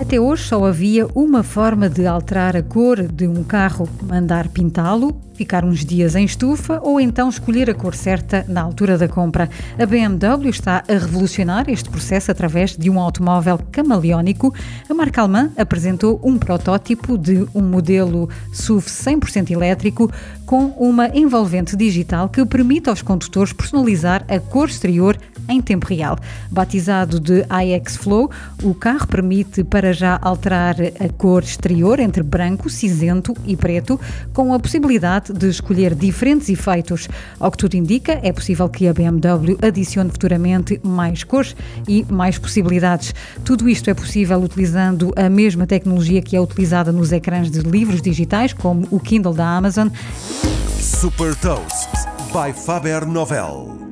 Até hoje só havia uma forma de alterar a cor de um carro: mandar pintá-lo, ficar uns dias em estufa ou então escolher a cor certa na altura da compra. A BMW está a revolucionar este processo através de um automóvel camaleónico. A marca alemã apresentou um protótipo de um modelo SUV 100% elétrico com uma envolvente digital que permite aos condutores personalizar a cor exterior em tempo real. Batizado de iX Flow, o carro permite para já alterar a cor exterior entre branco, cinzento e preto, com a possibilidade de escolher diferentes efeitos. Ao que tudo indica, é possível que a BMW adicione futuramente mais cores e mais possibilidades. Tudo isto é possível utilizando a mesma tecnologia que é utilizada nos ecrãs de livros digitais, como o Kindle da Amazon. Super Toast by Faber Novel.